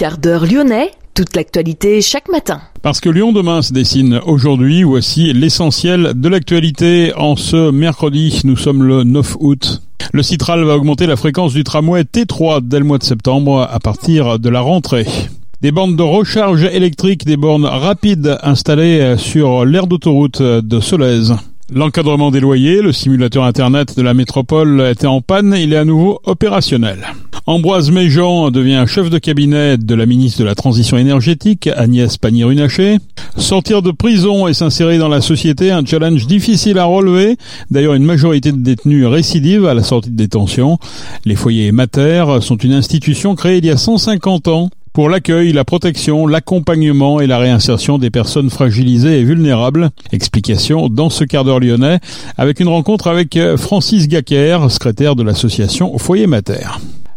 quart d'heure lyonnais, toute l'actualité chaque matin. Parce que Lyon demain se dessine aujourd'hui, voici l'essentiel de l'actualité en ce mercredi, nous sommes le 9 août. Le Citral va augmenter la fréquence du tramway T3 dès le mois de septembre à partir de la rentrée. Des bornes de recharge électrique, des bornes rapides installées sur l'aire d'autoroute de Solèze. L'encadrement des loyers, le simulateur internet de la métropole était en panne, il est à nouveau opérationnel. Ambroise Méjean devient chef de cabinet de la ministre de la Transition énergétique, Agnès Pannier-Runacher. Sortir de prison et s'insérer dans la société, un challenge difficile à relever. D'ailleurs, une majorité de détenus récidives à la sortie de détention. Les foyers mater sont une institution créée il y a 150 ans pour l'accueil, la protection, l'accompagnement et la réinsertion des personnes fragilisées et vulnérables. Explication dans ce quart d'heure lyonnais avec une rencontre avec Francis Gacker, secrétaire de l'association Foyer Mater.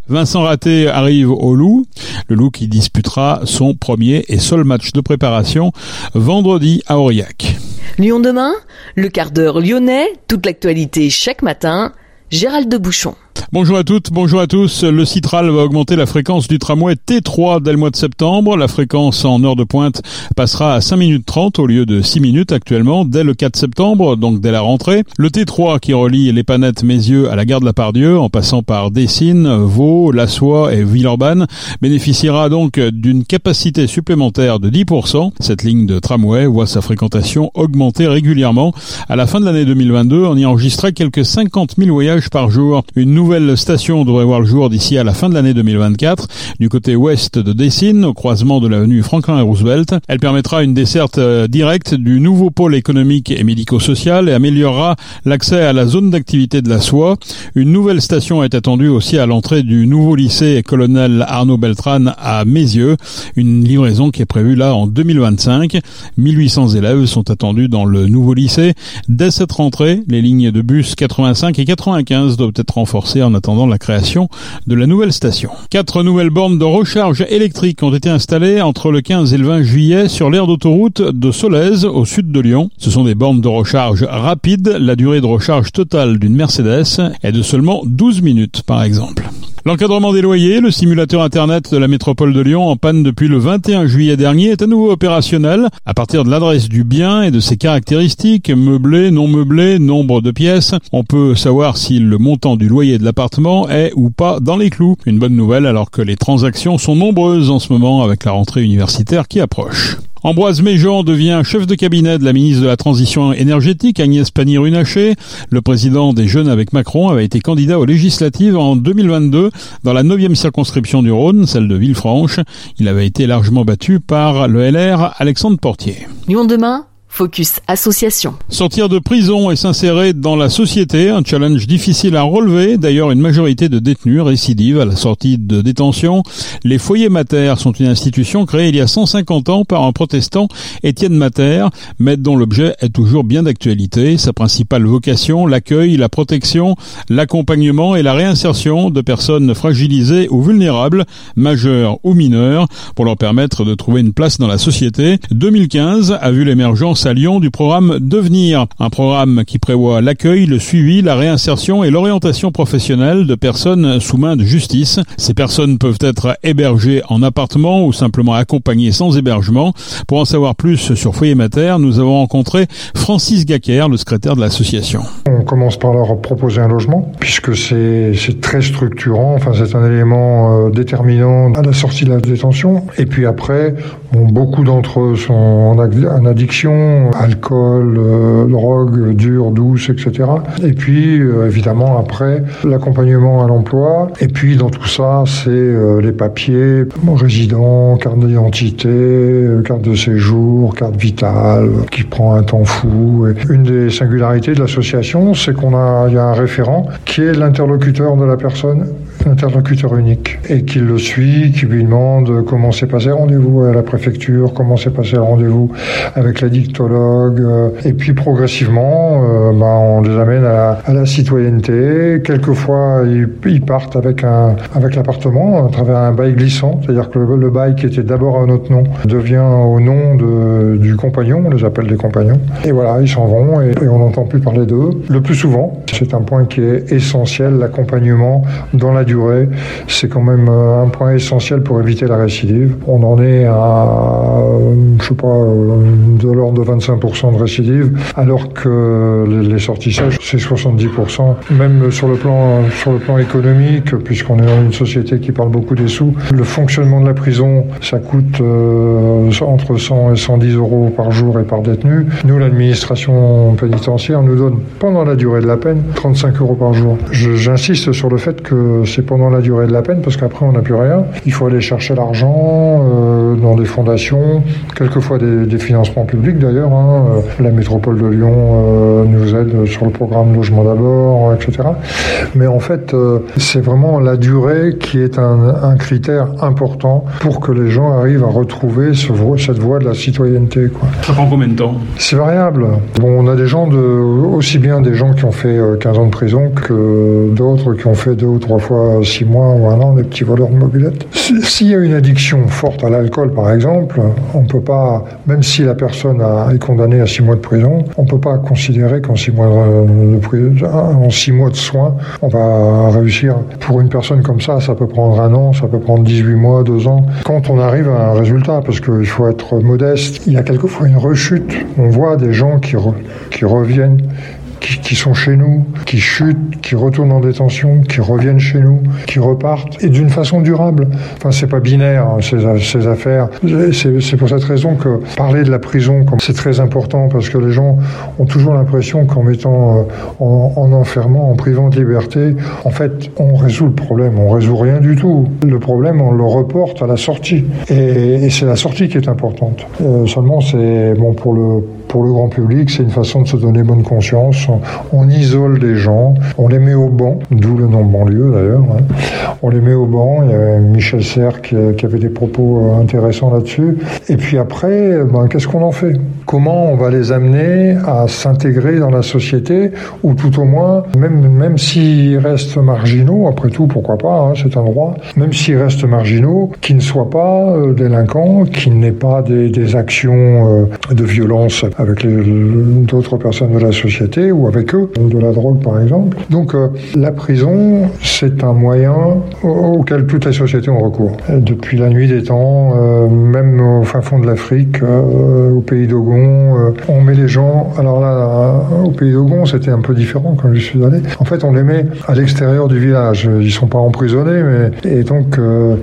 Vincent Raté arrive au Loup, le Loup qui disputera son premier et seul match de préparation vendredi à Aurillac. Lyon demain, le quart d'heure lyonnais, toute l'actualité chaque matin, Gérald de Bouchon. Bonjour à toutes, bonjour à tous. Le Citral va augmenter la fréquence du tramway T3 dès le mois de septembre. La fréquence en heure de pointe passera à 5 minutes 30 au lieu de 6 minutes actuellement dès le 4 septembre, donc dès la rentrée. Le T3 qui relie les Panettes Mézieux à la gare de la Pardieu en passant par Dessines, Vaux, La Soie et Villeurbanne bénéficiera donc d'une capacité supplémentaire de 10%. Cette ligne de tramway voit sa fréquentation augmenter régulièrement. À la fin de l'année 2022, on y enregistrait quelques 50 000 voyages par jour. Nouvelle station devrait voir le jour d'ici à la fin de l'année 2024 du côté ouest de Dessine, au croisement de l'avenue Franklin et Roosevelt. Elle permettra une desserte euh, directe du nouveau pôle économique et médico-social et améliorera l'accès à la zone d'activité de la soie. Une nouvelle station est attendue aussi à l'entrée du nouveau lycée colonel Arnaud Beltrán à Mézieux. Une livraison qui est prévue là en 2025. 1800 élèves sont attendus dans le nouveau lycée. Dès cette rentrée, les lignes de bus 85 et 95 doivent être renforcées en attendant la création de la nouvelle station. Quatre nouvelles bornes de recharge électrique ont été installées entre le 15 et le 20 juillet sur l'aire d'autoroute de Solèze au sud de Lyon. Ce sont des bornes de recharge rapides. La durée de recharge totale d'une Mercedes est de seulement 12 minutes par exemple. L'encadrement des loyers, le simulateur internet de la métropole de Lyon en panne depuis le 21 juillet dernier est à nouveau opérationnel. À partir de l'adresse du bien et de ses caractéristiques, meublé, non meublé, nombre de pièces, on peut savoir si le montant du loyer de l'appartement est ou pas dans les clous. Une bonne nouvelle alors que les transactions sont nombreuses en ce moment avec la rentrée universitaire qui approche. Ambroise Méjean devient chef de cabinet de la ministre de la Transition énergétique, Agnès Pannier-Runacher. Le président des Jeunes avec Macron avait été candidat aux législatives en 2022 dans la 9e circonscription du Rhône, celle de Villefranche. Il avait été largement battu par le LR Alexandre Portier. Focus Association. Sortir de prison et s'insérer dans la société, un challenge difficile à relever. D'ailleurs, une majorité de détenus récidivent à la sortie de détention. Les foyers mater sont une institution créée il y a 150 ans par un protestant, Étienne Mater, mais dont l'objet est toujours bien d'actualité. Sa principale vocation, l'accueil, la protection, l'accompagnement et la réinsertion de personnes fragilisées ou vulnérables, majeures ou mineures, pour leur permettre de trouver une place dans la société. 2015 a vu l'émergence à Lyon du programme Devenir, un programme qui prévoit l'accueil, le suivi, la réinsertion et l'orientation professionnelle de personnes sous main de justice. Ces personnes peuvent être hébergées en appartement ou simplement accompagnées sans hébergement. Pour en savoir plus sur Foyer Mater, nous avons rencontré Francis Gacker, le secrétaire de l'association. On commence par leur proposer un logement, puisque c'est très structurant, enfin c'est un élément euh, déterminant à la sortie de la détention. Et puis après, beaucoup d'entre eux sont en addiction, alcool, euh, drogue dure, douce, etc. Et puis, euh, évidemment, après, l'accompagnement à l'emploi. Et puis, dans tout ça, c'est euh, les papiers, résident, carte d'identité, carte de séjour, carte vitale, qui prend un temps fou. Une des singularités de l'association, c'est qu'on a, y a un référent qui est l'interlocuteur de la personne, l'interlocuteur unique, et qui le suit, qui lui demande comment s'est passé rendez-vous à la préfecture comment s'est passé le rendez-vous avec la dictologue. Euh, et puis progressivement, euh, ben, on les amène à, la citoyenneté. Quelquefois, ils, partent avec avec l'appartement à travers un bail glissant, c'est-à-dire que le, bail qui était d'abord à notre nom devient au nom de, du compagnon, on les appelle des compagnons. Et voilà, ils s'en vont et on n'entend plus parler d'eux. Le plus souvent, c'est un point qui est essentiel, l'accompagnement dans la durée. C'est quand même un point essentiel pour éviter la récidive. On en est à, je sais pas, de l'ordre de 25% de récidive, alors que les sorties sèches, c'est 70%. Même sur le plan, sur le plan économique, puisqu'on est dans une société qui parle beaucoup des sous, le fonctionnement de la prison, ça coûte euh, entre 100 et 110 euros par jour et par détenu. Nous, l'administration pénitentiaire nous donne, pendant la durée de la peine, 35 euros par jour. J'insiste sur le fait que c'est pendant la durée de la peine, parce qu'après, on n'a plus rien. Il faut aller chercher l'argent euh, dans des fondations, quelquefois des, des financements publics d'ailleurs. Hein. La métropole de Lyon euh, nous aide sur le programme Logement d'abord, etc. Mais en fait, euh, c'est vraiment la durée qui est un, un, critère important pour que les gens arrivent à retrouver ce, cette voie de la citoyenneté. Quoi. Ça prend combien de temps? C'est variable. Bon, on a des gens de, aussi bien des gens qui ont fait 15 ans de prison que d'autres qui ont fait deux ou trois fois six mois ou un an des petits voleurs de mobilettes. S'il y a une addiction forte à l'alcool, par exemple, on peut pas, même si la personne est condamnée à six mois de prison, on peut pas considérer qu'en six mois de, soins, on va réussir. Pour une personne comme ça, ça peut prendre un an, ça peut prendre 18 mois, deux ans. Quand on arrive à un résultat, parce qu'il faut être modeste, il y a quelquefois une rechute. On voit des gens qui reviennent qui, sont chez nous, qui chutent, qui retournent en détention, qui reviennent chez nous, qui repartent, et d'une façon durable. Enfin, c'est pas binaire, hein, ces, affaires. C'est pour cette raison que parler de la prison, c'est très important, parce que les gens ont toujours l'impression qu'en mettant euh, en, en, enfermant, en privant de liberté, en fait, on résout le problème. On résout rien du tout. Le problème, on le reporte à la sortie. Et, et c'est la sortie qui est importante. Euh, seulement, c'est bon pour le pour le grand public, c'est une façon de se donner bonne conscience. On isole des gens, on les met au banc, d'où le nom banlieue d'ailleurs. Hein. On les met au banc. Il y avait Michel Serres qui, avait des propos euh, intéressants là-dessus. Et puis après, ben, qu'est-ce qu'on en fait? Comment on va les amener à s'intégrer dans la société, ou tout au moins, même, même s'ils restent marginaux, après tout, pourquoi pas, hein, c'est un droit, même s'ils restent marginaux, qu'ils ne soient pas euh, délinquants, qu'ils n'aient pas des, actions euh, de violence avec d'autres personnes de la société ou avec eux, de la drogue par exemple. Donc euh, la prison, c'est un moyen auquel toutes les sociétés ont recours. Depuis la nuit des temps, euh, même au fin fond de l'Afrique, euh, au pays d'Ogon, on met les gens. Alors là, au pays d'Ogon, c'était un peu différent quand je suis allé. En fait, on les met à l'extérieur du village. Ils sont pas emprisonnés, mais et donc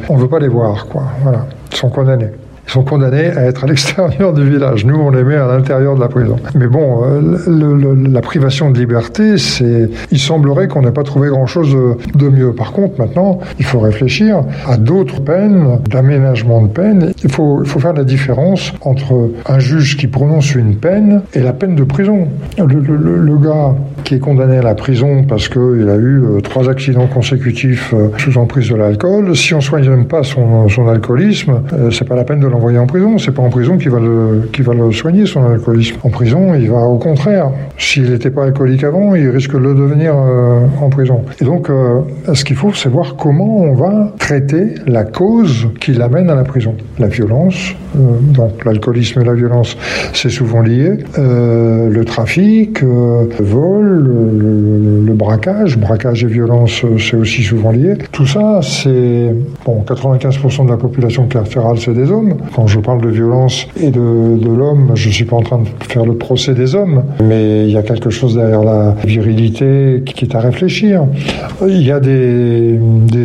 on veut pas les voir, quoi. Voilà, ils sont condamnés sont condamnés à être à l'extérieur du village. Nous, on les met à l'intérieur de la prison. Mais bon, euh, la privation de liberté, c'est, il semblerait qu'on n'ait pas trouvé grand-chose de, mieux. Par contre, maintenant, il faut réfléchir à d'autres peines, d'aménagement de peine. Il faut, il faut faire la différence entre un juge qui prononce une peine et la peine de prison. Le, le, gars qui est condamné à la prison parce qu'il a eu euh, trois accidents consécutifs euh, sous emprise de l'alcool, si on soigne même pas son, son alcoolisme, c'est pas la peine de l'envoyer envoyé en prison. C'est pas en prison qu'il va le, qui va le soigner, son alcoolisme. En prison, il va au contraire. S'il n'était pas alcoolique avant, il risque de le devenir euh, en prison. Et donc, euh, ce qu'il faut, c'est voir comment on va traiter la cause qui l'amène à la prison. La violence, euh, donc l'alcoolisme et la violence, c'est souvent lié. le trafic, le vol, le, le, braquage, braquage et violence, c'est aussi souvent lié. Tout ça, c'est bon, 95% de la population carcérale, c'est des hommes. Quand je parle de violence et de, l'homme, je ne suis pas en train de faire le procès des hommes, mais il y a quelque chose derrière la virilité qui est à réfléchir. Il y a des,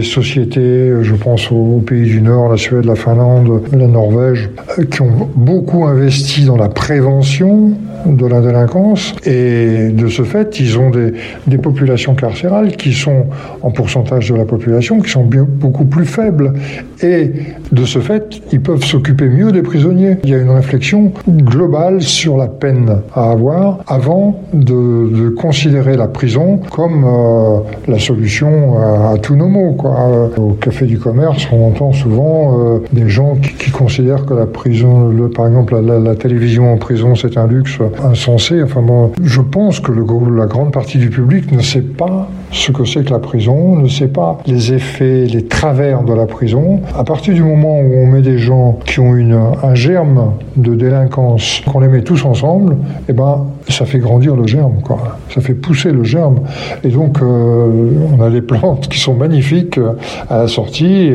sociétés, je pense aux pays du Nord, la Suède, la Finlande, la Norvège, qui ont beaucoup investi dans la prévention de la délinquance et de ce fait, ils ont des, des populations carcérales qui sont en pourcentage de la population qui sont beaucoup plus faibles et de ce fait, ils peuvent s'occuper mieux des prisonniers. Il y a une réflexion globale sur la peine à avoir avant de, de considérer la prison comme euh, la solution à, tous nos maux. Quoi. Au café du commerce, on entend souvent euh, des gens qui, considèrent que la prison, le, par exemple la, télévision en prison, c'est un luxe insensé. Enfin bon, je pense que la grande partie du public ne sait pas ce que c'est que la prison, ne sait pas les effets, les travers de la prison. À partir du moment où on met des gens qui ont une, un germe de délinquance, qu'on les met tous ensemble, eh ben, ça fait grandir le germe, quoi. Ça fait pousser le germe. Et donc, euh, on a des plantes qui sont magnifiques à la sortie.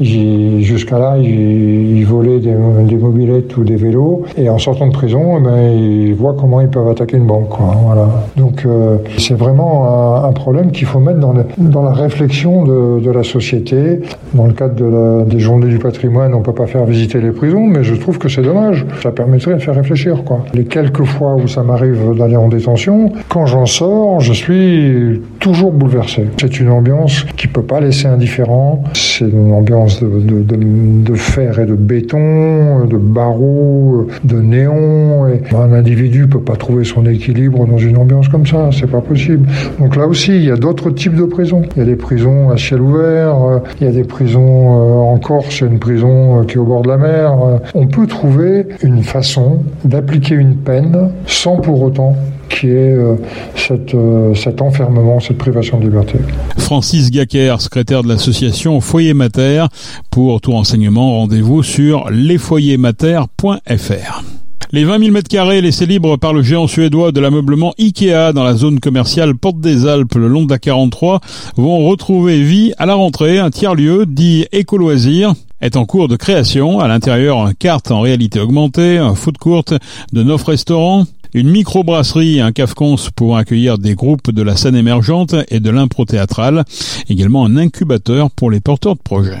Et jusqu'à là, ils, ils volaient des, des, mobilettes ou des vélos. Et en sortant de prison, eh ben, ils voient comment ils peuvent attaquer une banque, quoi. Voilà. Donc, euh, c'est vraiment un, problème qu'il faut mettre dans, dans la réflexion de, de, la société. Dans le cadre des journées du patrimoine, on peut pas faire visiter les prisons, mais je trouve que c'est dommage. Ça permettrait de faire réfléchir, quoi. Les quelques fois où ça m'arrive d'aller en détention, quand j'en sors, je suis toujours bouleversé. C'est une ambiance qui peut pas laisser indifférent. C'est une ambiance de, de, de, fer et de béton, de barreaux, de néon. Peut pas trouver son équilibre dans une ambiance comme ça. C'est pas possible. Donc là aussi, il y a d'autres types de prisons. Il y a des prisons à ciel ouvert. Il y a des prisons en Corse. Une prison qui est au bord de la mer. On peut trouver une façon d'appliquer une peine sans pour autant qui est euh, cette, euh, cet enfermement, cette privation de liberté. Francis Gacker, secrétaire de l'association Foyer Mater. Pour tout renseignement, rendez-vous sur lesfoyersmater.fr. Les 20 000 mètres carrés laissés libres par le géant suédois de l'ameublement Ikea dans la zone commerciale Porte des Alpes le long de la 43 vont retrouver vie à la rentrée. Un tiers-lieu dit éco-loisir est en cours de création. À l'intérieur, un carte en réalité augmentée, un foot court, de neuf restaurants, une microbrasserie et un cafcons pour accueillir des groupes de la scène émergente et de l'impro théâtrale. Également un incubateur pour les porteurs de projets.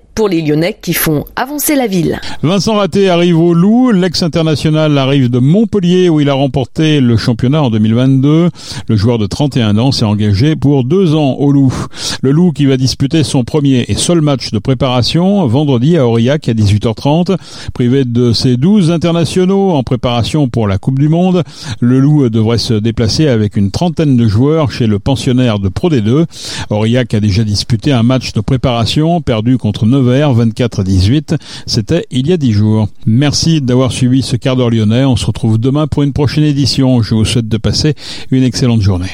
pour les Lyonnais qui font avancer la ville. Vincent Raté arrive au Loup, l'ex-international arrive de Montpellier où il a remporté le championnat en 2022. Le joueur de 31 ans s'est engagé pour deux ans au Loup. Le Loup qui va disputer son premier et seul match de préparation vendredi à Aurillac à 18h30. Privé de ses 12 internationaux en préparation pour la Coupe du Monde, le Loup devrait se déplacer avec une trentaine de joueurs chez le pensionnaire de Pro D2. Aurillac a déjà disputé un match de préparation perdu contre 9 24 18. C'était il y a 10 jours. Merci d'avoir suivi ce quart d'heure lyonnais. On se retrouve demain pour une prochaine édition. Je vous souhaite de passer une excellente journée.